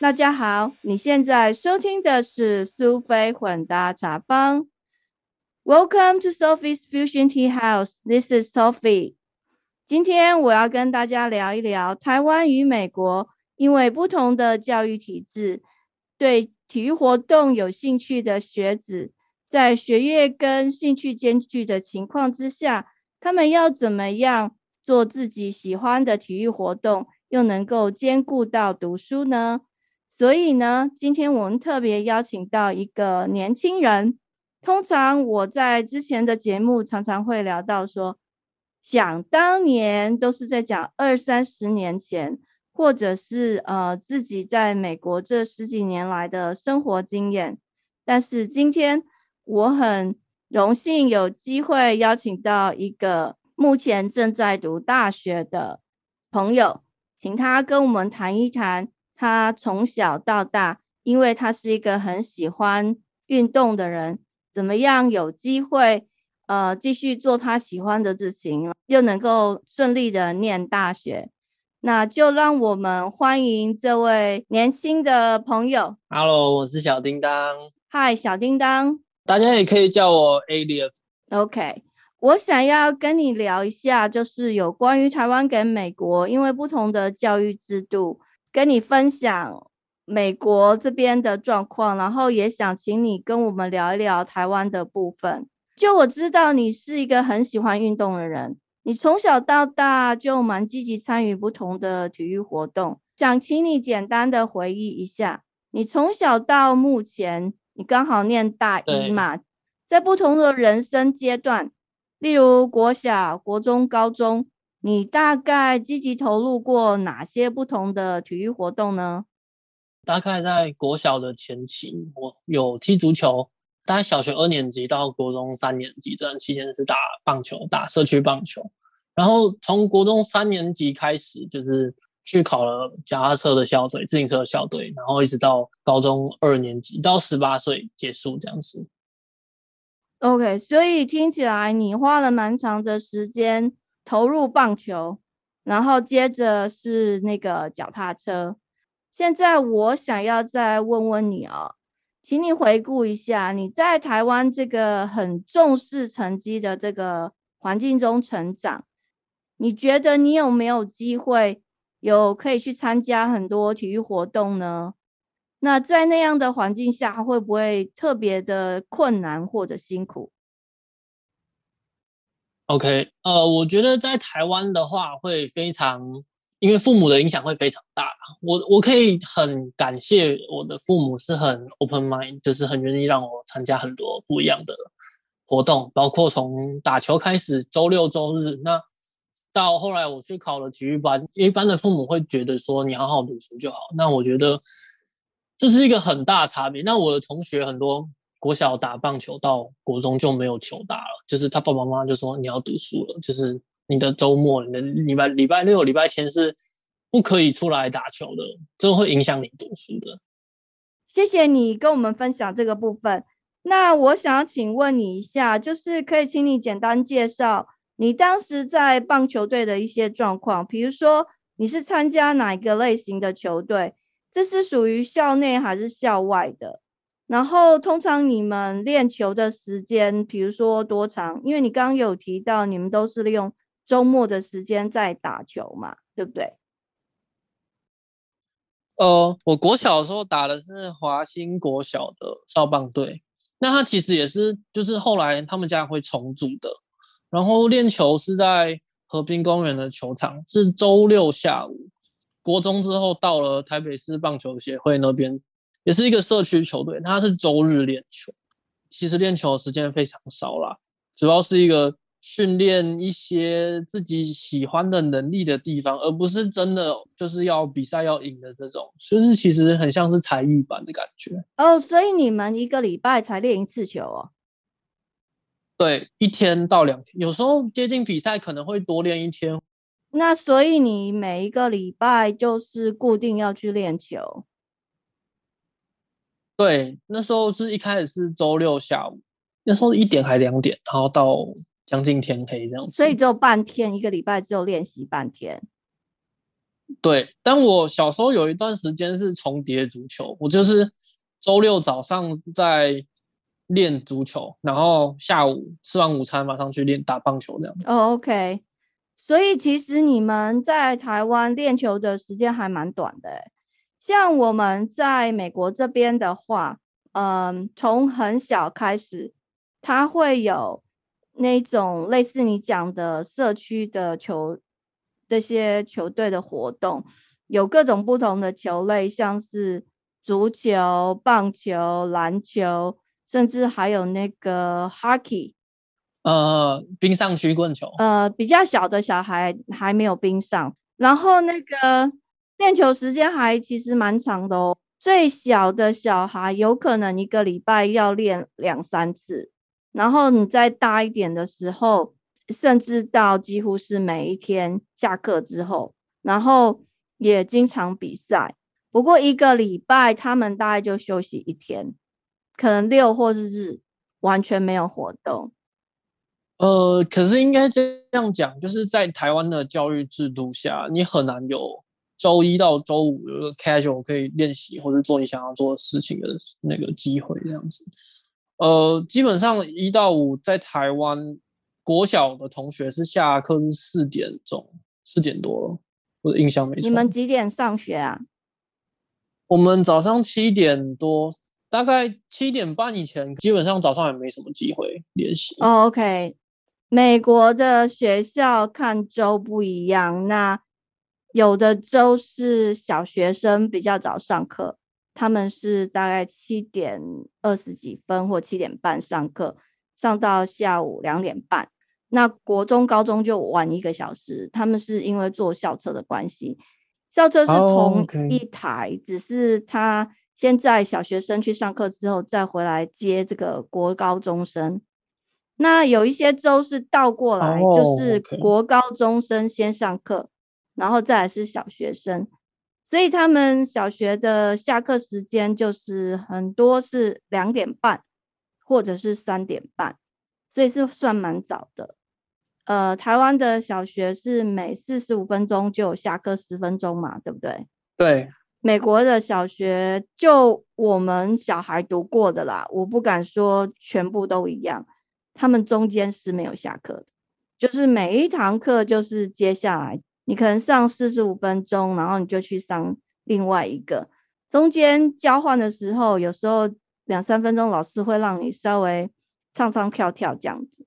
大家好，你现在收听的是苏菲混搭茶坊。Welcome to Sophie's Fusion Tea House. This is Sophie. 今天我要跟大家聊一聊台湾与美国，因为不同的教育体制，对体育活动有兴趣的学子，在学业跟兴趣兼具的情况之下，他们要怎么样做自己喜欢的体育活动，又能够兼顾到读书呢？所以呢，今天我们特别邀请到一个年轻人。通常我在之前的节目常常会聊到说，想当年都是在讲二三十年前，或者是呃自己在美国这十几年来的生活经验。但是今天我很荣幸有机会邀请到一个目前正在读大学的朋友，请他跟我们谈一谈他从小到大，因为他是一个很喜欢运动的人。怎么样有机会，呃，继续做他喜欢的事情，又能够顺利的念大学？那就让我们欢迎这位年轻的朋友。Hello，我是小叮当。Hi，小叮当。大家也可以叫我 a l i a s OK，我想要跟你聊一下，就是有关于台湾跟美国，因为不同的教育制度，跟你分享。美国这边的状况，然后也想请你跟我们聊一聊台湾的部分。就我知道你是一个很喜欢运动的人，你从小到大就蛮积极参与不同的体育活动。想请你简单的回忆一下，你从小到目前，你刚好念大一嘛，在不同的人生阶段，例如国小、国中、高中，你大概积极投入过哪些不同的体育活动呢？大概在国小的前期，我有踢足球。大概小学二年级到国中三年级这段期间是打棒球，打社区棒球。然后从国中三年级开始，就是去考了脚踏车的校队、自行车的校队，然后一直到高中二年级到十八岁结束这样子。OK，所以听起来你花了蛮长的时间投入棒球，然后接着是那个脚踏车。现在我想要再问问你哦，请你回顾一下你在台湾这个很重视成绩的这个环境中成长，你觉得你有没有机会有可以去参加很多体育活动呢？那在那样的环境下，会不会特别的困难或者辛苦？OK，呃，我觉得在台湾的话会非常。因为父母的影响会非常大，我我可以很感谢我的父母是很 open mind，就是很愿意让我参加很多不一样的活动，包括从打球开始，周六周日，那到后来我去考了体育班，一般的父母会觉得说你好好读书就好，那我觉得这是一个很大差别。那我的同学很多国小打棒球到国中就没有球打了，就是他爸爸妈妈就说你要读书了，就是。你的周末，你的礼拜礼拜六、礼拜天是不可以出来打球的，这会影响你读书的。谢谢你跟我们分享这个部分。那我想要请问你一下，就是可以请你简单介绍你当时在棒球队的一些状况，比如说你是参加哪一个类型的球队，这是属于校内还是校外的？然后通常你们练球的时间，比如说多长？因为你刚刚有提到你们都是利用。周末的时间在打球嘛，对不对？呃，我国小的时候打的是华兴国小的少棒队，那他其实也是，就是后来他们家会重组的。然后练球是在和平公园的球场，是周六下午。国中之后到了台北市棒球协会那边，也是一个社区球队，他是周日练球。其实练球的时间非常少啦，主要是一个。训练一些自己喜欢的能力的地方，而不是真的就是要比赛要赢的这种，就是其实很像是才艺班的感觉哦。所以你们一个礼拜才练一次球哦？对，一天到两天，有时候接近比赛可能会多练一天。那所以你每一个礼拜就是固定要去练球？对，那时候是一开始是周六下午，那时候一点还两点，然后到。将近天黑这样子，所以只有半天，一个礼拜只有练习半天。对，但我小时候有一段时间是重叠足球，我就是周六早上在练足球，然后下午吃完午餐马上去练打棒球这样。哦，OK。所以其实你们在台湾练球的时间还蛮短的，像我们在美国这边的话，嗯，从很小开始，他会有那种类似你讲的社区的球这些球队的活动，有各种不同的球类，像是足球、棒球、篮球，甚至还有那个 hockey。呃，冰上曲棍球。呃，比较小的小孩还没有冰上，然后那个练球时间还其实蛮长的哦。最小的小孩有可能一个礼拜要练两三次，然后你再大一点的时候，甚至到几乎是每一天下课之后，然后也经常比赛。不过一个礼拜他们大概就休息一天，可能六或者是完全没有活动。呃，可是应该这样讲，就是在台湾的教育制度下，你很难有周一到周五有个 casual 可以练习或者做你想要做的事情的那个机会，这样子。呃，基本上一到五在台湾国小的同学是下课是四点钟，四点多，我的印象没错。你们几点上学啊？我们早上七点多，大概七点半以前，基本上早上也没什么机会练习。哦，OK。美国的学校看州不一样，那有的州是小学生比较早上课，他们是大概七点二十几分或七点半上课，上到下午两点半。那国中、高中就晚一个小时，他们是因为坐校车的关系，校车是同一台，只是他先在小学生去上课之后，再回来接这个国高中生。那有一些州是倒过来，就是国高中生先上课，然后再来是小学生，所以他们小学的下课时间就是很多是两点半或者是三点半，所以是算蛮早的。呃，台湾的小学是每四十五分钟就有下课十分钟嘛，对不对？对。美国的小学就我们小孩读过的啦，我不敢说全部都一样。他们中间是没有下课的，就是每一堂课就是接下来你可能上四十五分钟，然后你就去上另外一个。中间交换的时候，有时候两三分钟，老师会让你稍微唱唱跳跳这样子，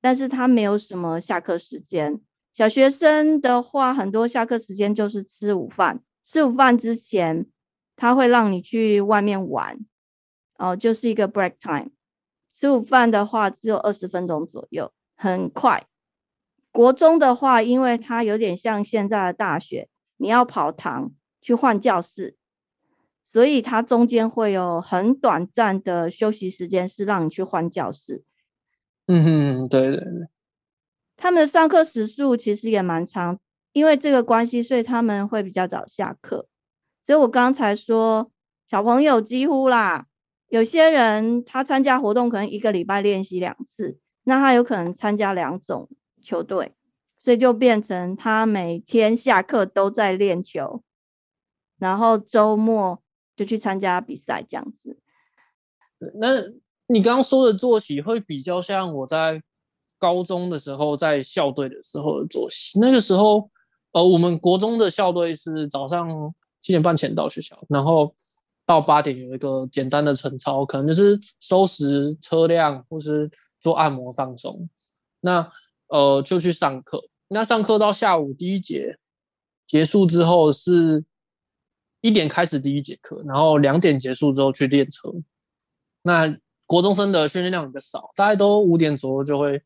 但是他没有什么下课时间。小学生的话，很多下课时间就是吃午饭，吃午饭之前他会让你去外面玩，哦，就是一个 break time。吃午饭的话只有二十分钟左右，很快。国中的话，因为它有点像现在的大学，你要跑堂去换教室，所以它中间会有很短暂的休息时间，是让你去换教室。嗯哼，对对对。他们的上课时数其实也蛮长，因为这个关系，所以他们会比较早下课。所以我刚才说，小朋友几乎啦。有些人他参加活动可能一个礼拜练习两次，那他有可能参加两种球队，所以就变成他每天下课都在练球，然后周末就去参加比赛这样子。那你刚刚说的作息会比较像我在高中的时候在校队的时候的作息。那个时候，呃，我们国中的校队是早上七点半前到学校，然后。到八点有一个简单的晨操，可能就是收拾车辆或是做按摩放松。那呃就去上课。那上课到下午第一节结束之后，是一点开始第一节课，然后两点结束之后去练车。那国中生的训练量比较少，大概都五点左右就会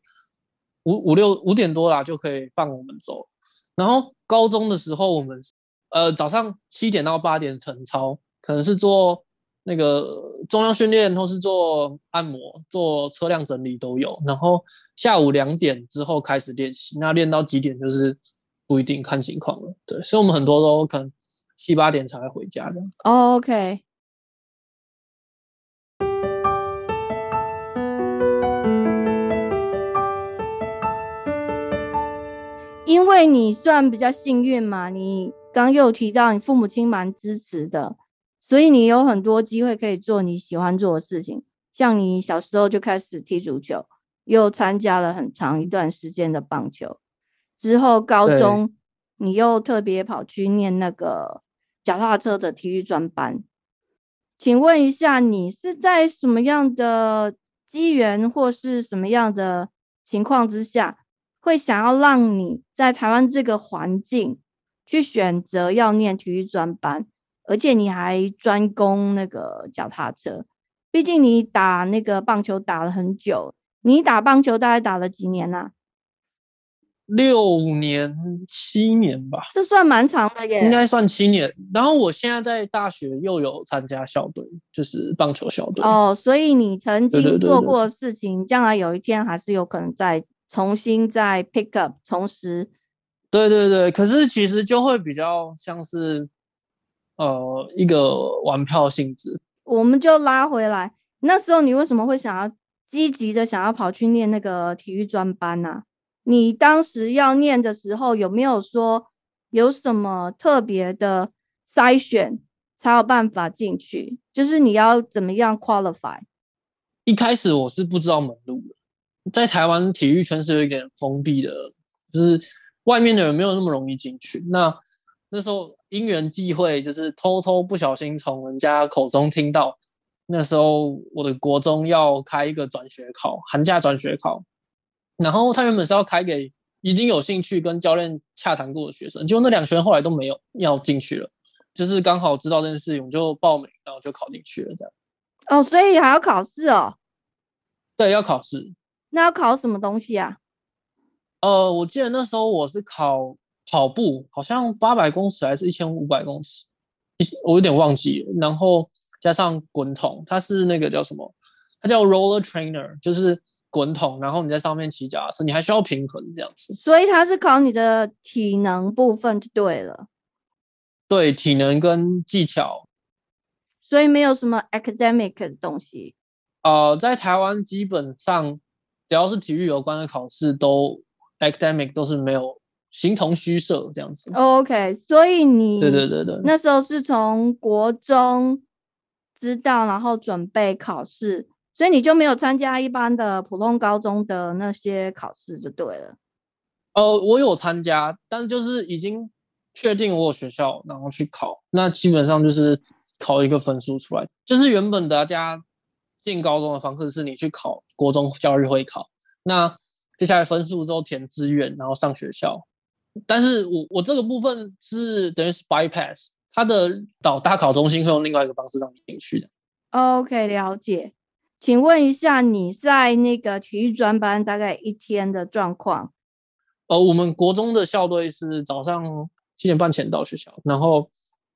五五六五点多啦就可以放我们走。然后高中的时候，我们呃早上七点到八点晨操。可能是做那个中央训练，或是做按摩、做车辆整理都有。然后下午两点之后开始练习，那练到几点就是不一定看情况了。对，所以我们很多都可能七八点才会回家的。OK。因为你算比较幸运嘛，你刚又提到你父母亲蛮支持的，所以你有很多机会可以做你喜欢做的事情。像你小时候就开始踢足球，又参加了很长一段时间的棒球，之后高中你又特别跑去念那个脚踏车的体育专班。请问一下，你是在什么样的机缘或是什么样的情况之下，会想要让你在台湾这个环境去选择要念体育专班，而且你还专攻那个脚踏车？毕竟你打那个棒球打了很久，你打棒球大概打了几年呢？六年七年吧，这算蛮长的耶。应该算七年。然后我现在在大学又有参加校队，就是棒球校队。哦，所以你曾经做过的事情，将来有一天还是有可能再重新再 pick up 重拾。对对对，可是其实就会比较像是呃一个玩票性质。我们就拉回来，那时候你为什么会想要积极的想要跑去念那个体育专班呢？你当时要念的时候，有没有说有什么特别的筛选才有办法进去？就是你要怎么样 qualify？一开始我是不知道门路的，在台湾体育圈是有一点封闭的，就是外面的人没有那么容易进去。那那时候因缘际会，就是偷偷不小心从人家口中听到，那时候我的国中要开一个转学考，寒假转学考。然后他原本是要开给已经有兴趣跟教练洽谈过的学生，结果那两学生后来都没有要进去了，就是刚好知道这件事，我就报名，然后就考进去了这样。哦，所以还要考试哦？对，要考试。那要考什么东西啊？呃，我记得那时候我是考跑步，好像八百公尺还是一千五百公尺，我有点忘记了。然后加上滚筒，它是那个叫什么？它叫 roller trainer，就是。滚筒，然后你在上面骑脚踏车，你还需要平衡这样子。所以它是考你的体能部分就对了。对，体能跟技巧。所以没有什么 academic 的东西。呃，在台湾基本上只要是体育有关的考试，都 academic 都是没有形同虚设这样子。OK，所以你对对对对，那时候是从国中知道，然后准备考试。所以你就没有参加一般的普通高中的那些考试就对了。呃，我有参加，但就是已经确定我有学校，然后去考。那基本上就是考一个分数出来，就是原本大家进高中的方式是你去考国中教育会考，那接下来分数之后填志愿，然后上学校。但是我我这个部分是等于是 bypass，它的导大考中心会用另外一个方式让你进去的。OK，了解。请问一下，你在那个体育专班大概一天的状况？呃，我们国中的校队是早上七点半前到学校，然后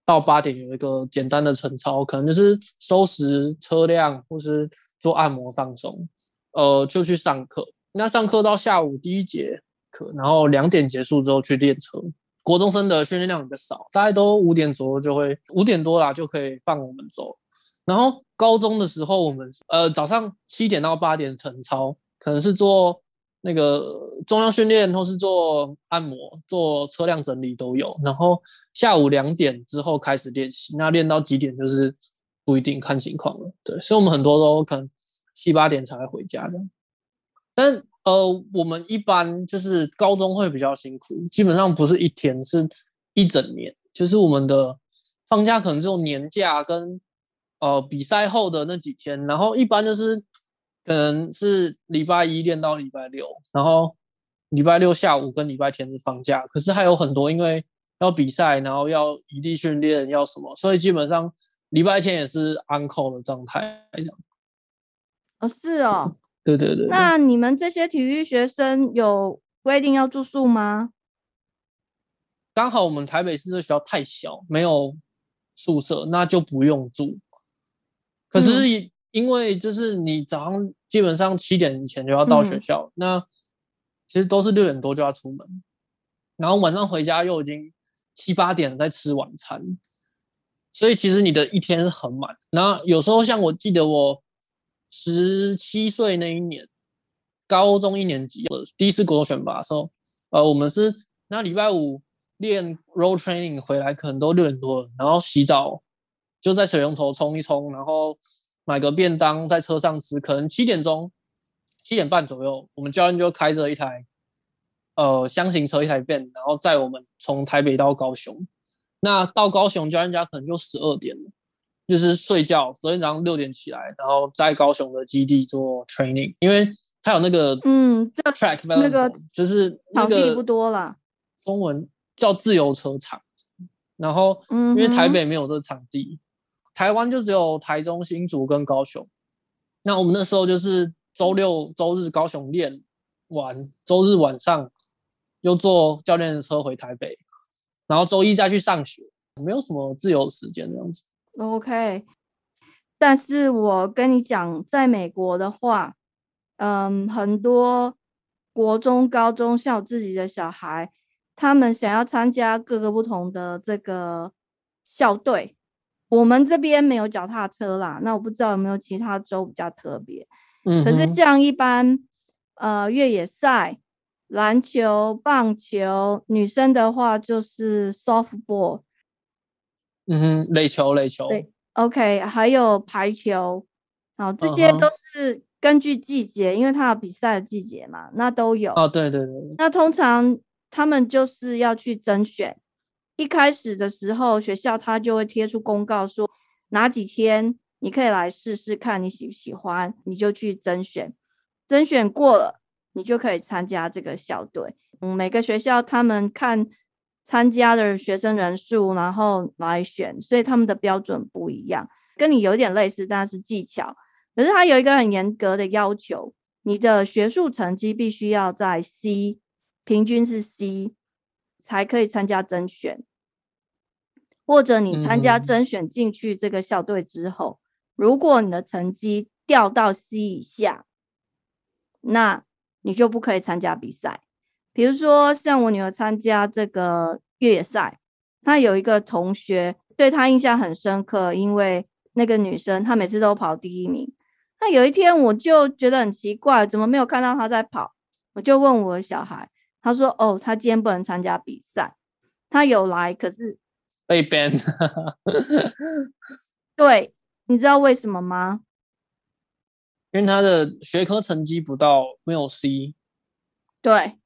到八点有一个简单的晨操，可能就是收拾车辆或是做按摩放松，呃，就去上课。那上课到下午第一节然后两点结束之后去练车。国中生的训练量比较少，大概都五点左右就会，五点多啦就可以放我们走。然后高中的时候，我们呃早上七点到八点晨操，可能是做那个重量训练，或是做按摩、做车辆整理都有。然后下午两点之后开始练习，那练到几点就是不一定看情况了。对，所以我们很多都可能七八点才会回家的。但呃，我们一般就是高中会比较辛苦，基本上不是一天，是一整年，就是我们的放假可能只有年假跟。呃，比赛后的那几天，然后一般就是可能是礼拜一练到礼拜六，然后礼拜六下午跟礼拜天是放假。可是还有很多因为要比赛，然后要异地训练，要什么，所以基本上礼拜天也是 uncle 的状态这样。哦，是哦，对对对。那你们这些体育学生有规定要住宿吗？刚好我们台北市的学校太小，没有宿舍，那就不用住。可是因为就是你早上基本上七点以前就要到学校，那其实都是六点多就要出门，然后晚上回家又已经七八点在吃晚餐，所以其实你的一天是很满。然后有时候像我记得我十七岁那一年，高中一年级第一次国选拔的时候，呃，我们是那礼拜五。练 road training 回来可能都六点多了，然后洗澡就在水龙头冲一冲，然后买个便当在车上吃，可能七点钟、七点半左右，我们教练就开着一台呃箱型车一台 van，然后载我们从台北到高雄。那到高雄教练家可能就十二点了，就是睡觉，昨天早上六点起来，然后在高雄的基地做 training，因为他有那个嗯这 track 那个就是那个地不多了。中文叫自由车场，然后嗯因为台北没有这个场地，台湾就只有台中、新竹跟高雄。那我们那时候就是周六、周日高雄练完，周日晚上又坐教练的车回台北，然后周一再去上学，没有什么自由时间这样子。OK，但是我跟你讲，在美国的话，嗯，很多国中、高中像我自己的小孩，他们想要参加各个不同的这个校队。我们这边没有脚踏车啦，那我不知道有没有其他州比较特别。嗯，可是像一般呃越野赛、篮球、棒球，女生的话就是 softball，嗯哼，垒球，垒球，对 OK，还有排球，好，这些都是根据季节，因为它有比赛的季节嘛，那都有。哦，对对对，那通常他们就是要去甄选，一开始的时候学校他就会贴出公告说哪几天你可以来试试看你喜不喜欢，你就去甄选，甄选过了你就可以参加这个校队。嗯，每个学校他们看参加的学生人数，然后来选，所以他们的标准不一样，跟你有点类似，但是技巧。可是它有一个很严格的要求，你的学术成绩必须要在 C，平均是 C，才可以参加甄选。或者你参加甄选进去这个校队之后，如果你的成绩掉到 C 以下，那你就不可以参加比赛。比如说，像我女儿参加这个越野赛，她有一个同学对她印象很深刻，因为那个女生她每次都跑第一名。那有一天我就觉得很奇怪，怎么没有看到她在跑？我就问我的小孩，他说：“哦，他今天不能参加比赛，他有来，可是被 ban，对，你知道为什么吗？因为他的学科成绩不到，没有 C。对，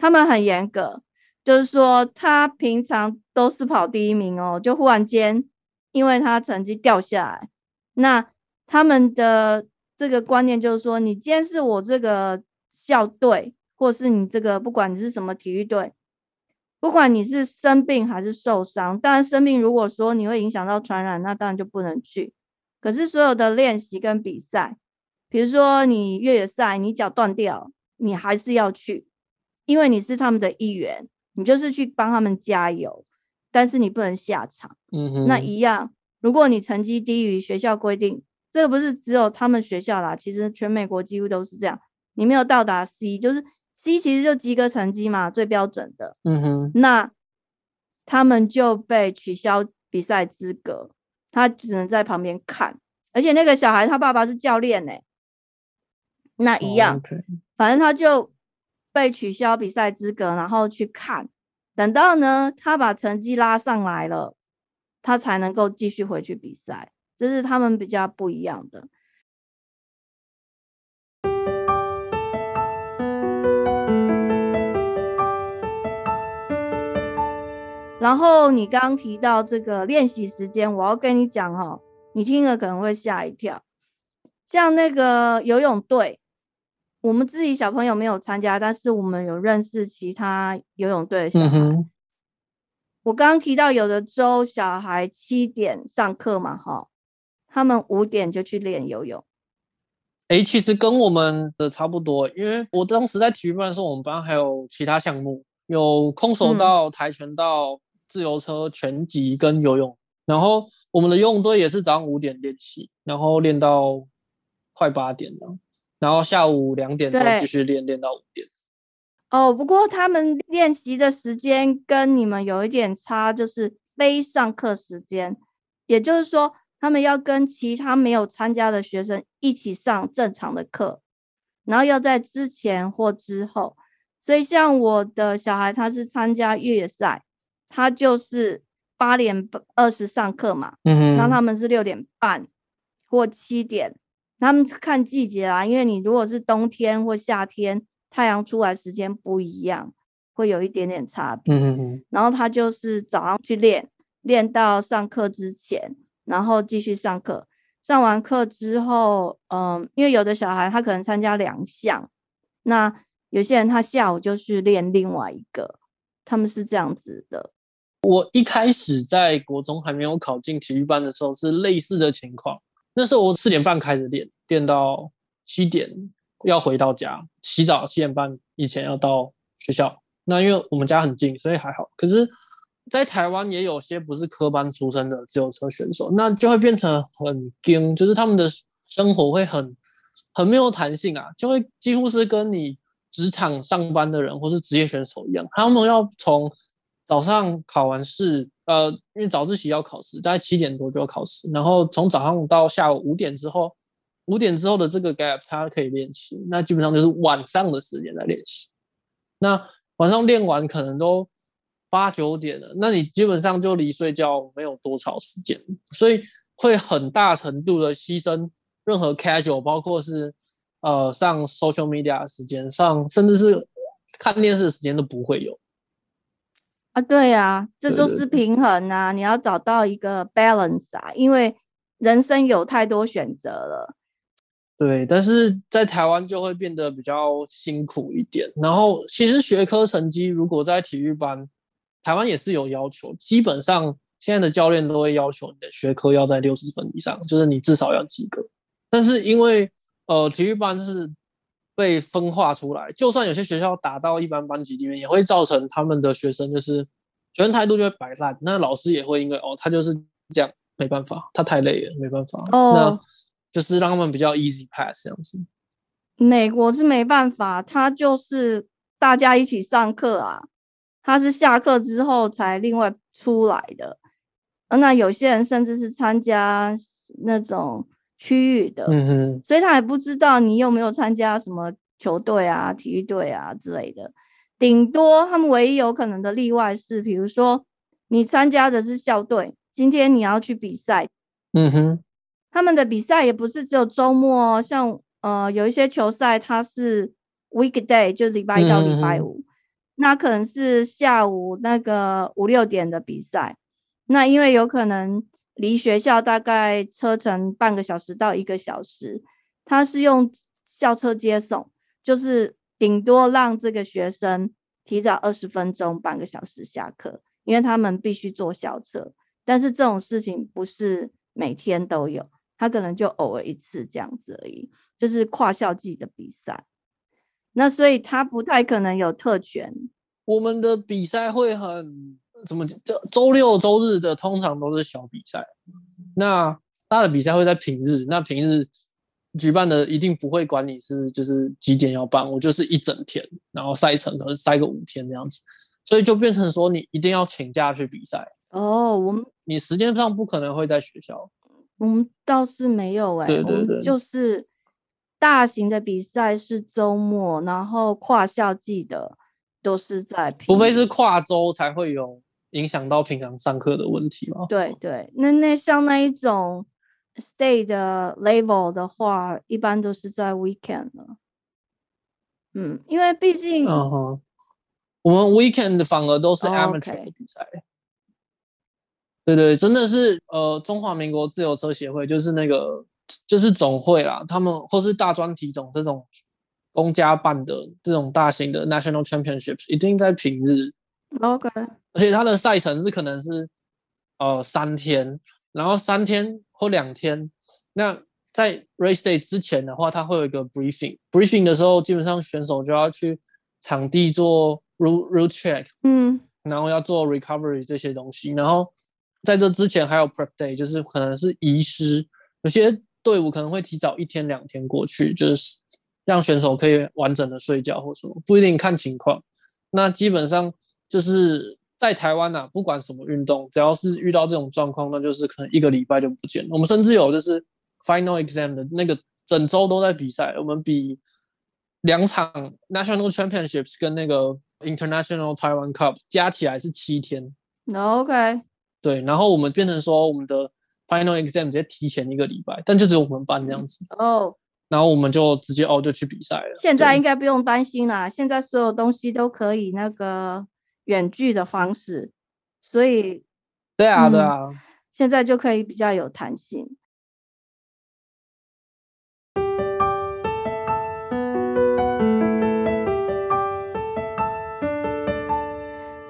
他们很严格，就是说他平常都是跑第一名哦，就忽然间因为他成绩掉下来，那他们的这个观念就是说，你今天是我这个校队，或是你这个不管你是什么体育队，不管你是生病还是受伤，当然生病如果说你会影响到传染，那当然就不能去。可是所有的练习跟比赛，比如说你越野赛，你脚断掉，你还是要去，因为你是他们的一员，你就是去帮他们加油，但是你不能下场。嗯哼，那一样，如果你成绩低于学校规定，这个不是只有他们学校啦，其实全美国几乎都是这样。你没有到达 C，就是 C 其实就及格成绩嘛，最标准的。嗯哼，那他们就被取消比赛资格，他只能在旁边看。而且那个小孩他爸爸是教练呢、那一样，反正他就被取消比赛资格，然后去看。等到呢，他把成绩拉上来了，他才能够继续回去比赛。这是他们比较不一样的。然后你刚提到这个练习时间，我要跟你讲哦，你听了可能会吓一跳。像那个游泳队，我们自己小朋友没有参加，但是我们有认识其他游泳队的小孩。嗯哼，我刚刚提到有的州小孩七点上课嘛，哈，他们五点就去练游泳。诶，其实跟我们的差不多，因为我当时在体育班的时候，我们班还有其他项目，有空手嗯道、跆拳道、自由车、拳击跟游泳。然后我们的游泳队也是早上五点练习，然后练到快八点了，然后下午两点再继续练，练到五点。哦，不过他们练习的时间跟你们有一点差，就是非上课时间，也就是说，他们要跟其他没有参加的学生一起上正常的课，然后要在之前或之后。所以，像我的小孩，他是参加越野赛，他就是八点二十上课嘛，嗯哼，那他们是六点半或七点，他们看季节啦，因为你如果是冬天或夏天，太阳出来时间不一样，会有一点点差别。嗯嗯嗯，然后他就是早上去练，练到上课之前，然后继续上课。上完课之后，嗯，因为有的小孩他可能参加两项，那有些人他下午就去练另外一个，他们是这样子的。我一开始在国中还没有考进体育班的时候是类似的情况，那时候我四点半开始练，练到七点要回到家洗澡，七点半以前要到学校。那因为我们家很近，所以还好。可是，在台湾也有些不是科班出身的自由车选手，那就会变成很硬，就是他们的生活会很很没有弹性啊，就会几乎是跟你职场上班的人或是职业选手一样，他们要从早上考完试，呃，因为早自习要考试，大概七点多就要考试，然后从早上到下午五点之后，五点之后的这个 gap 他可以练习，那基本上就是晚上的时间在练习，那。晚上练完可能都八九点了，那你基本上就离睡觉没有多少时间，所以会很大程度的牺牲任何 casual，包括是呃上 social media 的时间，上甚至是看电视的时间都不会有。啊，对呀，这就是平衡啊，你要找到一个 balance 啊，因为人生有太多选择了。对，但是在台湾就会变得比较辛苦一点。然后，其实学科成绩如果在体育班，台湾也是有要求，基本上现在的教练都会要求你的学科要在六十分以上，就是你至少要及格。但是因为呃体育班是被分化出来，就算有些学校打到一般班级里面，也会造成他们的学生就是学生态度就会摆烂，那老师也会因为哦他就是这样，没办法，他太累了，没办法。哦。那就是让他们比较 easy pass 这样子。美国是没办法，他就是大家一起上课啊，他是下课之后才另外出来的。那有些人甚至是参加那种区域的，嗯哼，所以他也不知道你有没有参加什么球队啊、体育队啊之类的。顶多他们唯一有可能的例外是，比如说你参加的是校队，今天你要去比赛，嗯哼。他们的比赛也不是只有周末，像呃有一些球赛它是 weekday，就是礼拜一到礼拜五，那可能是下午那个五六点的比赛。那因为有可能离学校大概车程半个小时到一个小时，他是用校车接送，就是顶多让这个学生提早二十分钟、半个小时下课，因为他们必须坐校车。但是这种事情不是每天都有。他可能就偶尔一次这样子而已，就是跨校际的比赛，那所以他不太可能有特权。我们的比赛会很怎么？周周六周日的通常都是小比赛，那大的比赛会在平日。那平日举办的一定不会管你是就是几点要办，我就是一整天，然后赛程可能塞个五天这样子，所以就变成说你一定要请假去比赛。哦，我们你时间上不可能会在学校。我们倒是没有哎，对对对，就是大型的比赛是周末，然后跨校季的都是在，除非是跨周才会有影响到平常上课的问题嘛。对对，那那像那一种 state 的 level 的话，一般都是在 weekend 了。嗯，因为毕竟，嗯哼，我们 weekend 反而都是 amateur 的比赛。对对，真的是呃，中华民国自由车协会就是那个就是总会啦，他们或是大专体总这种公家办的这种大型的 national championships，一定在平日。OK，而且它的赛程是可能是呃三天，然后三天或两天。那在 race day 之前的话，它会有一个 briefing，briefing 的时候，基本上选手就要去场地做 route route check，嗯，然后要做 recovery 这些东西，然后。在这之前还有 prep day，就是可能是遗失，有些队伍可能会提早一天两天过去，就是让选手可以完整的睡觉或什么，不一定看情况。那基本上就是在台湾呐，不管什么运动，只要是遇到这种状况，那就是可能一个礼拜就不见了。我们甚至有就是 final exam 的那个整周都在比赛，我们比两场 national championships 跟那个 international Taiwan Cup 加起来是七天。OK，对，然后我们变成说我们的 final exam 直接提前一个礼拜，但就只有我们班这样子。哦，然后我们就直接哦就去比赛了。现在应该不用担心啦，现在所有东西都可以那个远距的方式，所以对啊对嗯啊，现在就可以比较有弹性。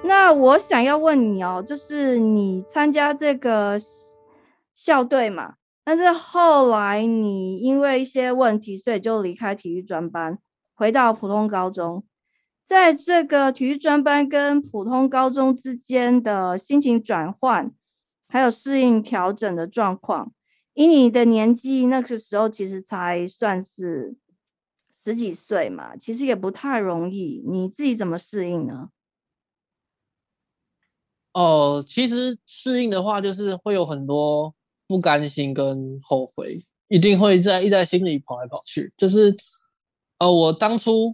那我想要问你哦，就是你参加这个校队嘛，但是后来你因为一些问题，所以就离开体育专班，回到普通高中。在这个体育专班跟普通高中之间的心情转换，还有适应调整的状况，以你的年纪，那个时候其实才算是十几岁嘛，其实也不太容易。你自己怎么适应呢？哦，其实适应的话，就是会有很多不甘心跟后悔，一定会在一在心里跑来跑去。就是，呃，我当初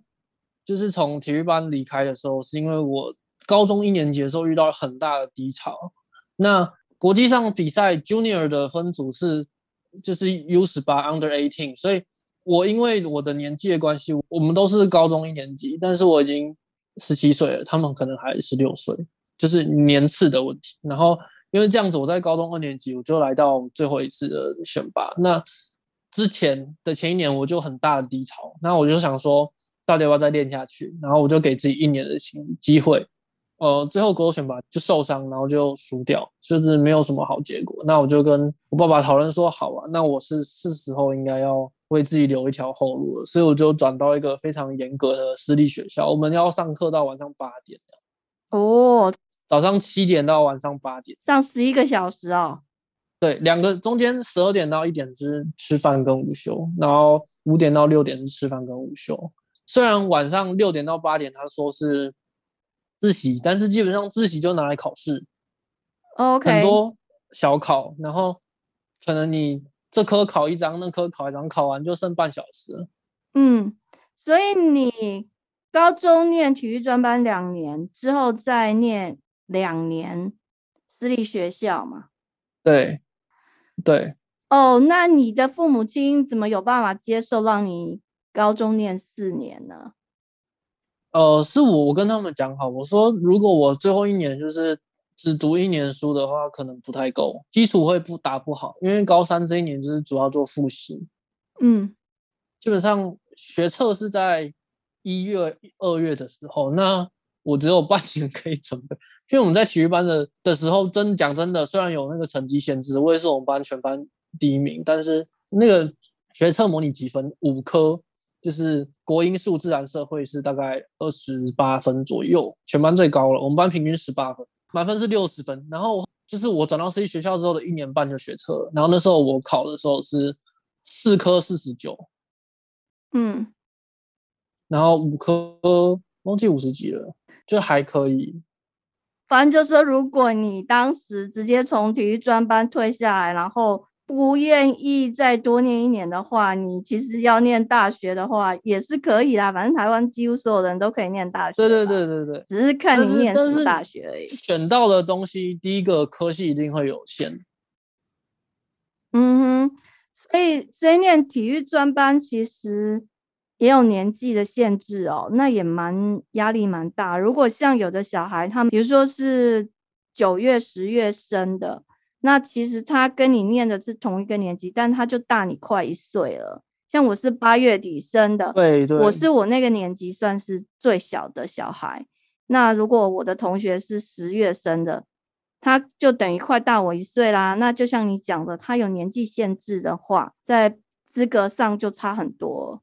就是从体育班离开的时候，是因为我高中一年级的时候遇到了很大的低潮。那国际上比赛 Junior 的分组是就是 U 十八 Under eighteen，所以我因为我的年纪的关系，我们都是高中一年级，但是我已经十七岁了，他们可能还十六岁。就是年次的问题。然后因为这样子，我在高中二年级我就来到最后一次的选拔。那之前的前一年我就很大的低潮，那我就想说，到底要不要再练下去？然后我就给自己一年的机机会。呃，最后国手选拔就受伤，然后就输掉，就是没有什么好结果。那我就跟我爸爸讨论说，好啊，那我是是时候应该要为自己留一条后路了，所以我就转到一个非常严格的私立学校，我们要上课到晚上八点。哦，早上七点到晚上八点，上十一个小时哦。对，两个中间十二点到一点是吃饭跟午休，然后五点到六点是吃饭跟午休。虽然晚上六点到八点他说是自习，但是基本上自习就拿来考试，OK，很多小考，然后可能你这科考一张，那科考一张，考完就剩半小时。嗯，所以你高中念体育专班两年之后，再念两年私立学校嘛？对，对，哦，那你的父母亲怎么有办法接受让你高中念四年呢？呃，是我我跟他们讲好，我说如果我最后一年就是只读一年书的话，可能不太够，基础会不打不好，因为高三这一年就是主要做复习，嗯基本上学测是在一月、二月的时候，那我只有半年可以准备，因为我们在体育班的的时候，真讲真的，虽然有那个成绩限制，我也是我们班全班第一名，但是那个学测模拟积分五科，就是国英数、自然、社会是大概二十八分左右，全班最高了，我们班平均十八分，满分是六十分，然后就是我转到私立学校之后的一年半就学车了，然后那时候我考的时候是四科四十九。嗯，然后五科忘记五十几了，就还可以。反正就是说，如果你当时直接从体育专班退下来，然后不愿意再多念一年的话，你其实要念大学的话也是可以啦。反正台湾几乎所有人都可以念大学，对对，对对对。只是看但你念什么大学而已。选到的东西，第一个科系一定会有限。嗯哼，所以所以念体育专班其实也有年纪的限制哦，那也蛮压力蛮大。如果像有的小孩，他们比如说是九月、十月生的，那其实他跟你念的是同一个年级，但他就大你快一岁了。像我是八月底生的，对对，我是我那个年级算是最小的小孩。那如果我的同学是十月生的，他就等于快大我一岁啦。那就像你讲的，他有年纪限制的话，在资格上就差很多。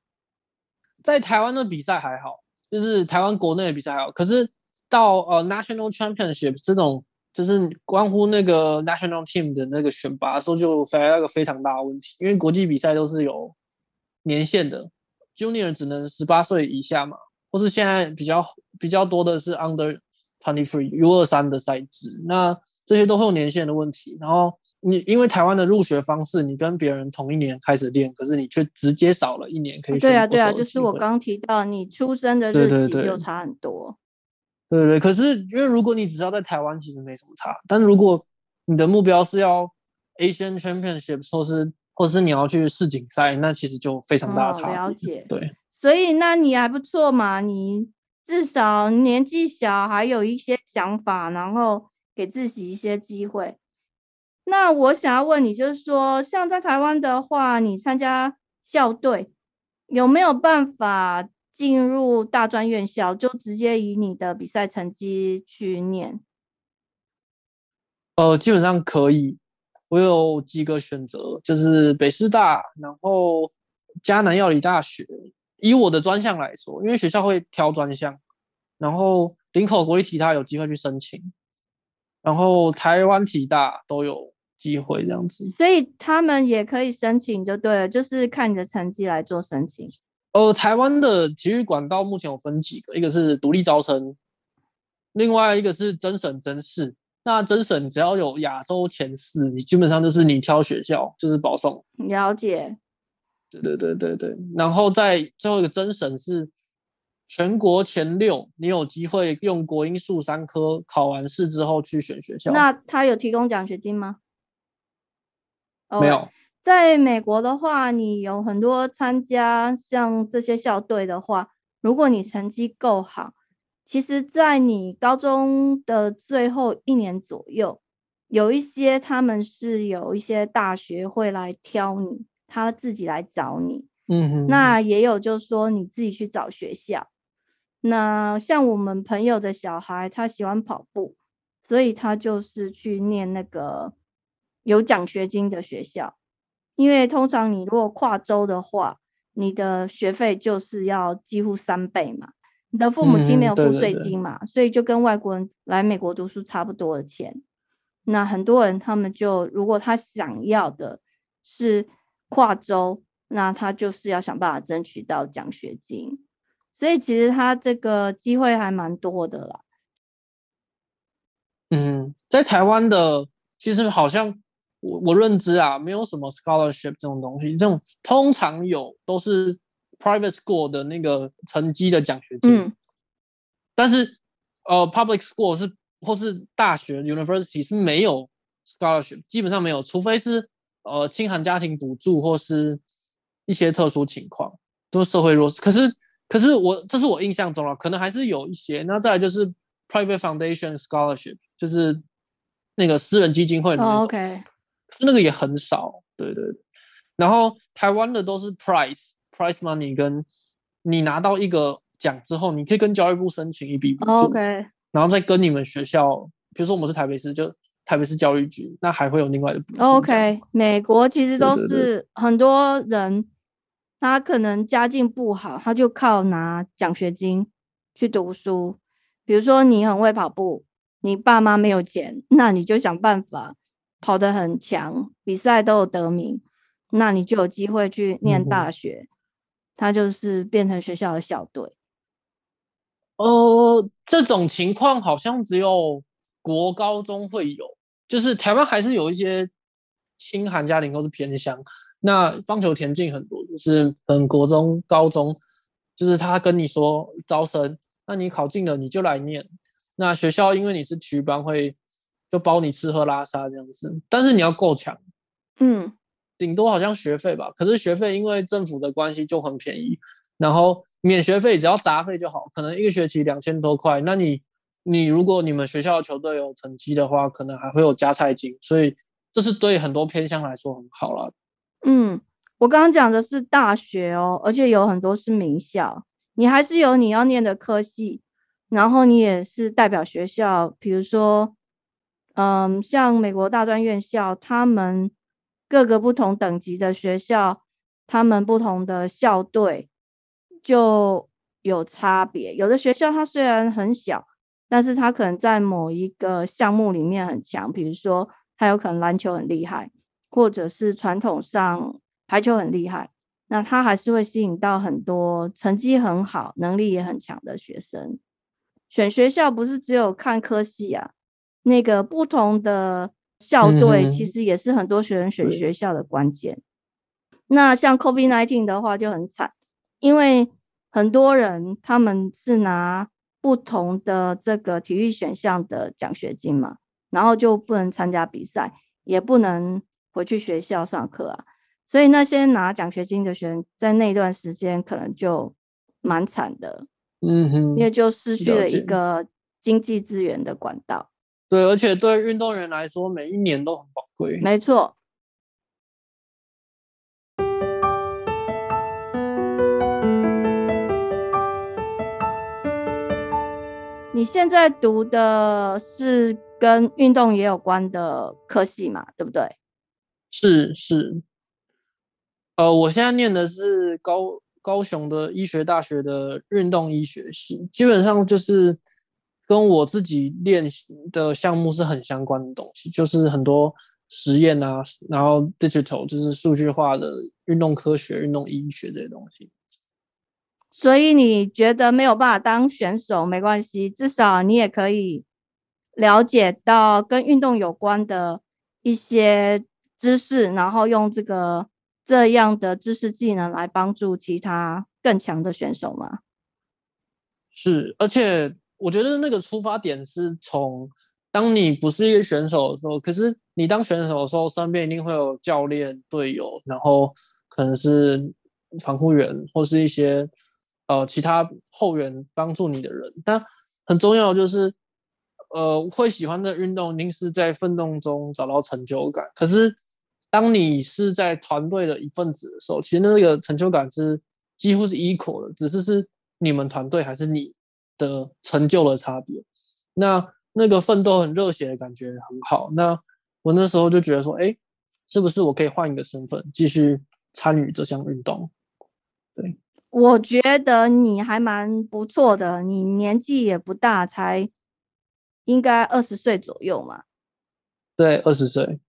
在台湾的比赛还好，就是台湾国内的比赛还好。可是到呃 National Championship 这种，就是关乎那个 National Team 的那个选拔的时候，就发现一个非常大的问题，因为国际比赛都是有年限的，Junior 只能十八岁以下嘛，或是现在比较比较多的是 Under Twenty Three U 二三的赛制，那这些都会有年限的问题。然后你因为台湾的入学方式，你跟别人同一年开始练，可是你却直接少了一年可以选对啊，对啊，就是我刚提到，你出生的日期就差很多。对对对。可是因为如果你只要在台湾，其实没什么差。但如果你的目标是要 Asian Championship，或是或是你要去世锦赛，那其实就非常大的差。了解。对。所以那你还不错嘛，你至少年纪小，还有一些想法，然后给自己一些机会。那我想要问你，就是说，像在台湾的话，你参加校队有没有办法进入大专院校，就直接以你的比赛成绩去念？呃，基本上可以。我有几个选择，就是北师大，然后迦南药理大学。以我的专项来说，因为学校会挑专项，然后林口国立体大有机会去申请，然后台湾体大都有机会这样子。所以他们也可以申请，就对了，就是看你的成绩来做申请。呃，台湾的体育管道目前有分几个，一个是独立招生，另外一个是甄审甄试。那甄审只要有亚洲前四，你基本上就是你挑学校就是保送。了解。对对对对对。然后在最后一个甄审是全国前六，你有机会用国英数三科考完试之后去选学校。那他有提供奖学金吗？没有。在美国的话，你有很多参加像这些校队的话，如果你成绩够好。其实，在你高中的最后一年左右，有一些他们是有一些大学会来挑你，他自己来找你。嗯哼。那也有就是说你自己去找学校。那像我们朋友的小孩，他喜欢跑步，所以他就是去念那个有奖学金的学校。因为通常你如果跨州的话，你的学费就是要几乎三倍嘛。你的父母亲没有付税金嘛，所以就跟外国人来美国读书差不多的钱。那很多人他们就，如果他想要的是跨州，那他就是要想办法争取到奖学金。所以其实他这个机会还蛮多的啦。嗯，在台湾的其实好像我我认知啊，没有什么 scholarship 这种东西，这种通常有都是。private school 的那个成绩的奖学金，但是呃，public school 是或是大学 university 是没有 scholarship，基本上没有，除非是呃，清寒家庭补助或是一些特殊情况，都是社会弱势。可是，可是我这是我印象中啊，可能还是有一些。那再来就是 private foundation scholarship，就是那个私人基金会的那种，是那个也很少。对对对，然后台湾的都是 price。Price money 跟你拿到一个奖之后，你可以跟教育部申请一笔补助，然后再跟你们学校，比如说我们是台北市，就台北市教育局，那还会有另外的补助。OK，美国其实都是很多人，他可能家境不好，他就靠拿奖学金去读书。比如说你很会跑步，你爸妈没有钱，那你就想办法跑得很强，比赛都有得名，那你就有机会去念大学。他就是变成学校的校队，呃，这种情况好像只有国高中会有，就是台湾还是有一些清寒家庭都是偏乡。那棒球、田径很多，就是嗯，国中、高中，就是他跟你说招生，那你考进了你就来念。那学校因为你是体育班，会就包你吃喝拉撒这样子，但是你要够强，嗯。顶多好像学费吧，可是学费因为政府的关系就很便宜，然后免学费只要杂费就好，可能一个学期两千多块。那你你如果你们学校的球队有成绩的话，可能还会有加菜金，所以这是对很多偏乡来说很好了。嗯，我刚刚讲的是大学哦，而且有很多是名校，你还是有你要念的科系，然后你也是代表学校，比如说，嗯，像美国大专院校，他们。各个不同等级的学校，他们不同的校队就有差别。有的学校它虽然很小，但是它可能在某一个项目里面很强，比如说它有可能篮球很厉害，或者是传统上排球很厉害，那它还是会吸引到很多成绩很好、能力也很强的学生。选学校不是只有看科系啊，那个不同的。校队其实也是很多学生选学校的关键。那像 COVID-19 的话就很惨，因为很多人他们是拿不同的这个体育选项的奖学金嘛，然后就不能参加比赛，也不能回去学校上课啊。所以那些拿奖学金的学生，在那段时间可能就蛮惨的，嗯哼，因为就失去了一个经济资源的管道。对，而且对运动员来说，每一年都很宝贵。没错。你现在读的是跟运动也有关的科系嘛？对不对？是是，呃，我现在念的是高高雄的医学大学的运动医学系，基本上就是跟我自己练习的项目是很相关的东西，就是很多实验啊，然后 digital 就是数据化的运动科学、运动医学这些东西。所以你觉得没有办法当选手没关系，至少你也可以了解到跟运动有关的一些知识，然后用这个这样的知识技能来帮助其他更强的选手吗？是，而且我觉得那个出发点是从当你不是一个选手的时候，可是你当选手的时候，身边一定会有教练、队友，然后可能是防护员或是一些呃其他后援帮助你的人。但很重要就是，呃，会喜欢的运动一定是在奋斗中找到成就感。可是当你是在团队的一份子的时候，其实那个成就感是几乎是 equal 的，只是是你们团队还是你的成就的差别。那那个奋斗很热血的感觉很好。那我那时候就觉得说，哎，是不是我可以换一个身份继续参与这项运动？对我觉得你还蛮不错的，你年纪也不大，才应该二十岁左右嘛，对，二十岁，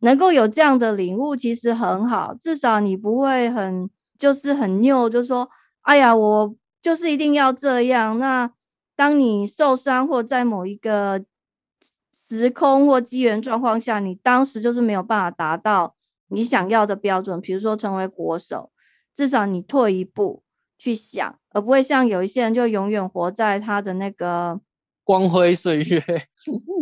能够有这样的领悟其实很好，至少你不会很就是很拗，就说哎呀，我就是一定要这样。那当你受伤或在某一个时空或机缘状况下，你当时就是没有办法达到你想要的标准，比如说成为国手。至少你退一步去想，而不会像有一些人就永远活在他的那个光辉岁月。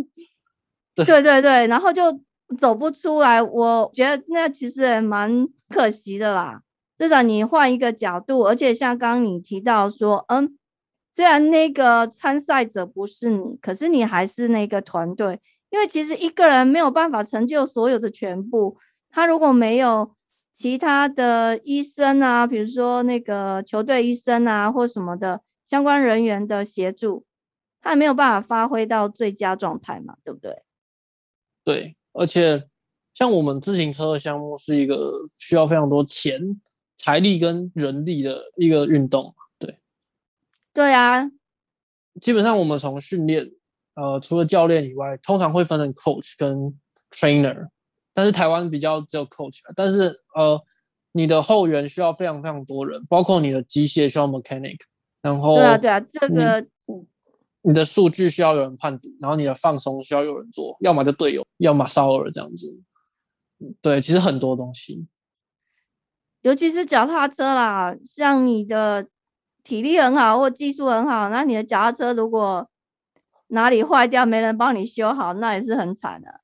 对对对对，然后就走不出来。我觉得那其实也蛮可惜的啦。至少你换一个角度，而且像刚刚你提到说，嗯，虽然那个参赛者不是你，可是你还是那个团队，因为其实一个人没有办法成就所有的全部。他如果没有其他的医生啊，比如说那个球队医生啊，或什么的相关人员的协助，他也没有办法发挥到最佳状态嘛，对不对？对，而且像我们自行车的项目是一个需要非常多钱、财力跟人力的一个运动。对，对啊，基本上我们从训练，呃，除了教练以外，通常会分成 coach 跟 trainer。但是台湾比较只有 coach，但是呃，你的后援需要非常非常多人，包括你的机械需要 mechanic，然后对啊对啊，这个你的数据需要有人判读，然后你的放松需要有人做，要么就队友，要么少尔这样子。对，其实很多东西，尤其是脚踏车啦，像你的体力很好或技术很好，那你的脚踏车如果哪里坏掉，没人帮你修好，那也是很惨的。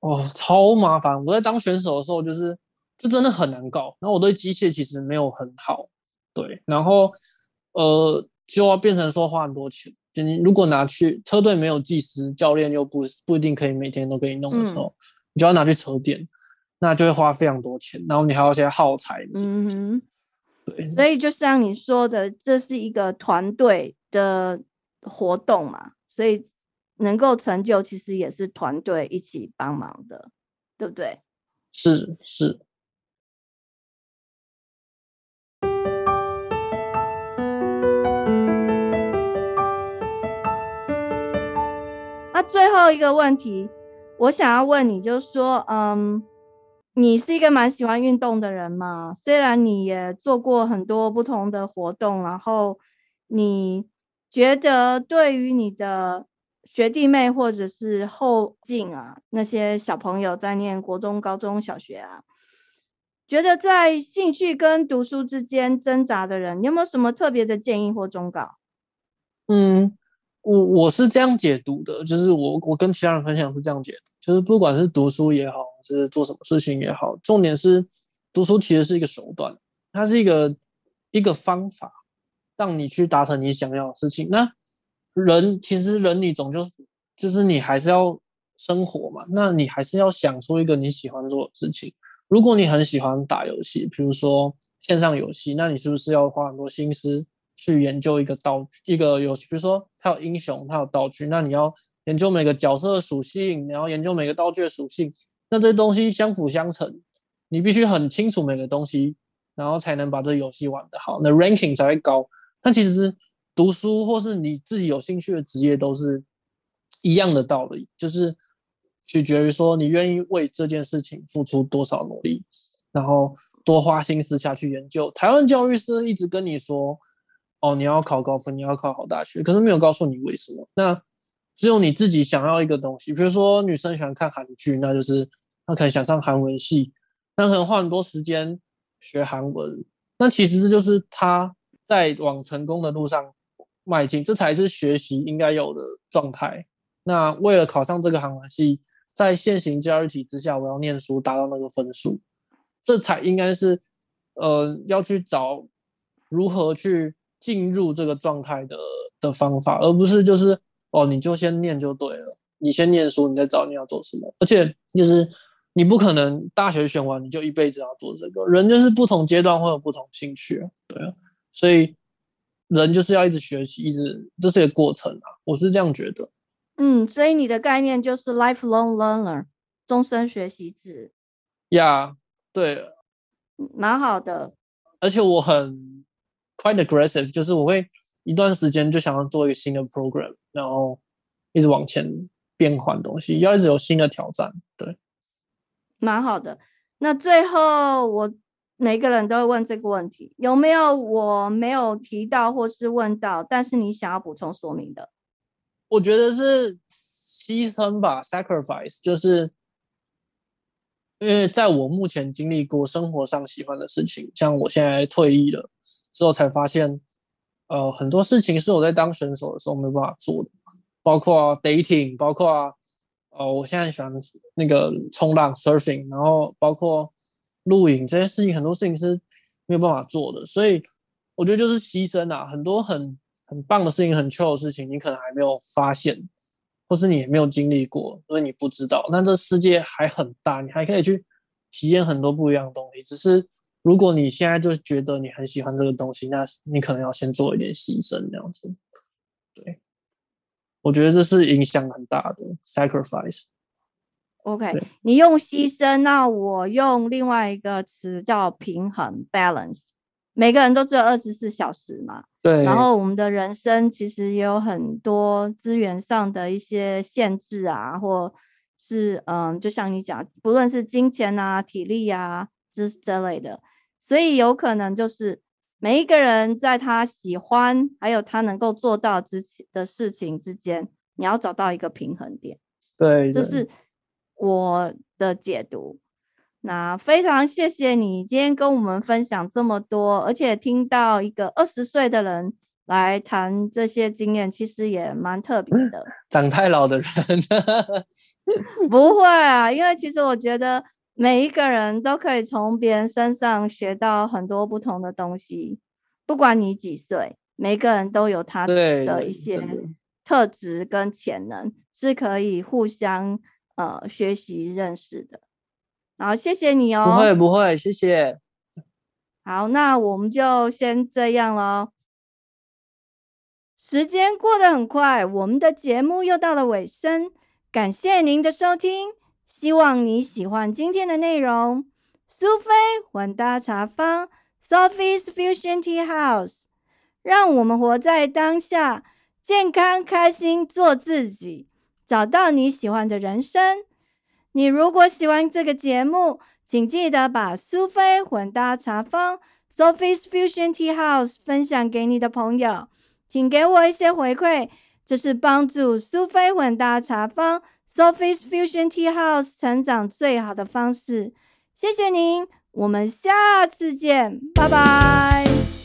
哦，超麻烦！我在当选手的时候，就是这真的很难搞。然后我对机械其实没有很好，对，然后呃就要变成说花很多钱。就你如果拿去车队没有技师，教练又不不一定可以每天都给你弄的时候，你就要拿去车店，那就会花非常多钱。然后你还要些耗材，嗯哼，对。所以就像你说的，这是一个团队的活动嘛，所以。能够成就，其实也是团队一起帮忙的，对不对？是是。那最后一个问题，我想要问你，就是说，嗯，你是一个蛮喜欢运动的人嘛？虽然你也做过很多不同的活动，然后你觉得对于你的。学弟妹或者是后进啊，那些小朋友在念国中、高中小学啊，觉得在兴趣跟读书之间挣扎的人，你有没有什么特别的建议或忠告？嗯，我我是这样解读的，就是我我跟其他人分享是这样解读，就是不管是读书也好，是做什么事情也好，重点是读书其实是一个手段，它是一个一个方法，让你去达成你想要的事情。那人其实人你总就是就是你还是要生活嘛，那你还是要想出一个你喜欢做的事情。如果你很喜欢打游戏，比如说线上游戏，那你是不是要花很多心思去研究一个道具一个游戏？比如说它有英雄，它有道具，那你要研究每个角色的属性，然后研究每个道具的属性，那这些东西相辅相成，你必须很清楚每个东西，然后才能把这游戏玩得好，那 ranking 才会高。但其实读书或是你自己有兴趣的职业都是一样的道理，就是取决于说你愿意为这件事情付出多少努力，然后多花心思下去研究。台湾教育是一直跟你说，哦，你要考高分，你要考好大学，可是没有告诉你为什么。那只有你自己想要一个东西，比如说女生喜欢看韩剧，那就是她可能想上韩文系，那可能花很多时间学韩文，那其实这就是她在往成功的路上迈进，这才是学习应该有的状态。那为了考上这个韩文系，在现行教育体制下，我要念书达到那个分数，这才应该是呃要去找如何去进入这个状态的的方法，而不是就是哦你就先念就对了，你先念书，你再找你要做什么。而且就是你不可能大学选完你就一辈子要做这个，人就是不同阶段会有不同兴趣，对啊，所以人就是要一直学习，一直这是一个过程啊，我是这样觉得。嗯，所以你的概念就是 lifelong learner，终身学习制。呀，对，蛮好的。而且我很 quite aggressive，就是我会一段时间就想要做一个新的 program，然后一直往前变换东西，要一直有新的挑战。对，蛮好的。那最后我每个人都会问这个问题：有没有我没有提到或是问到，但是你想要补充说明的？我觉得是牺牲吧，sacrifice，就是因为在我目前经历过生活上喜欢的事情，像我现在退役了之后，才发现，呃，很多事情是我在当选手的时候没有办法做的，包括 dating，包括呃，我现在喜欢那个冲浪 surfing，然后包括露营这些事情，很多事情是没有办法做的，所以我觉得就是牺牲啊，很多很。很棒的事情，很 chill 的事情，你可能还没有发现，或是你也没有经历过，所以你不知道。那这世界还很大，你还可以去体验很多不一样的东西。只是如果你现在就是觉得你很喜欢这个东西，那你可能要先做一点牺牲，这样子。对，我觉得这是影响很大的 sacrifice。OK，你用牺牲，那我用另外一个词叫平衡 balance。每个人都只有二十四小时嘛。对，然后我们的人生其实也有很多资源上的一些限制啊，或是嗯，就像你讲，不论是金钱啊、体力啊之之类的，所以有可能就是每一个人在他喜欢还有他能够做到之前的事情之间，你要找到一个平衡点。对，这是我的解读。那非常谢谢你今天跟我们分享这么多，而且听到一个二十岁的人来谈这些经验，其实也蛮特别的。长太老的人，不会啊，因为其实我觉得每一个人都可以从别人身上学到很多不同的东西，不管你几岁，每个人都有他的一些特质跟潜能，是可以互相呃学习认识的。好，谢谢你哦。不会不会，谢谢。好，那我们就先这样喽。时间过得很快，我们的节目又到了尾声。感谢您的收听，希望你喜欢今天的内容。苏菲混搭茶坊 （Sophie's Fusion Tea House），让我们活在当下，健康开心，做自己，找到你喜欢的人生。你如果喜欢这个节目，请记得把苏菲混搭茶坊 （Sophie's Fusion Tea House） 分享给你的朋友，请给我一些回馈，这是帮助苏菲混搭茶坊 （Sophie's Fusion Tea House） 成长最好的方式。谢谢您，我们下次见，拜拜。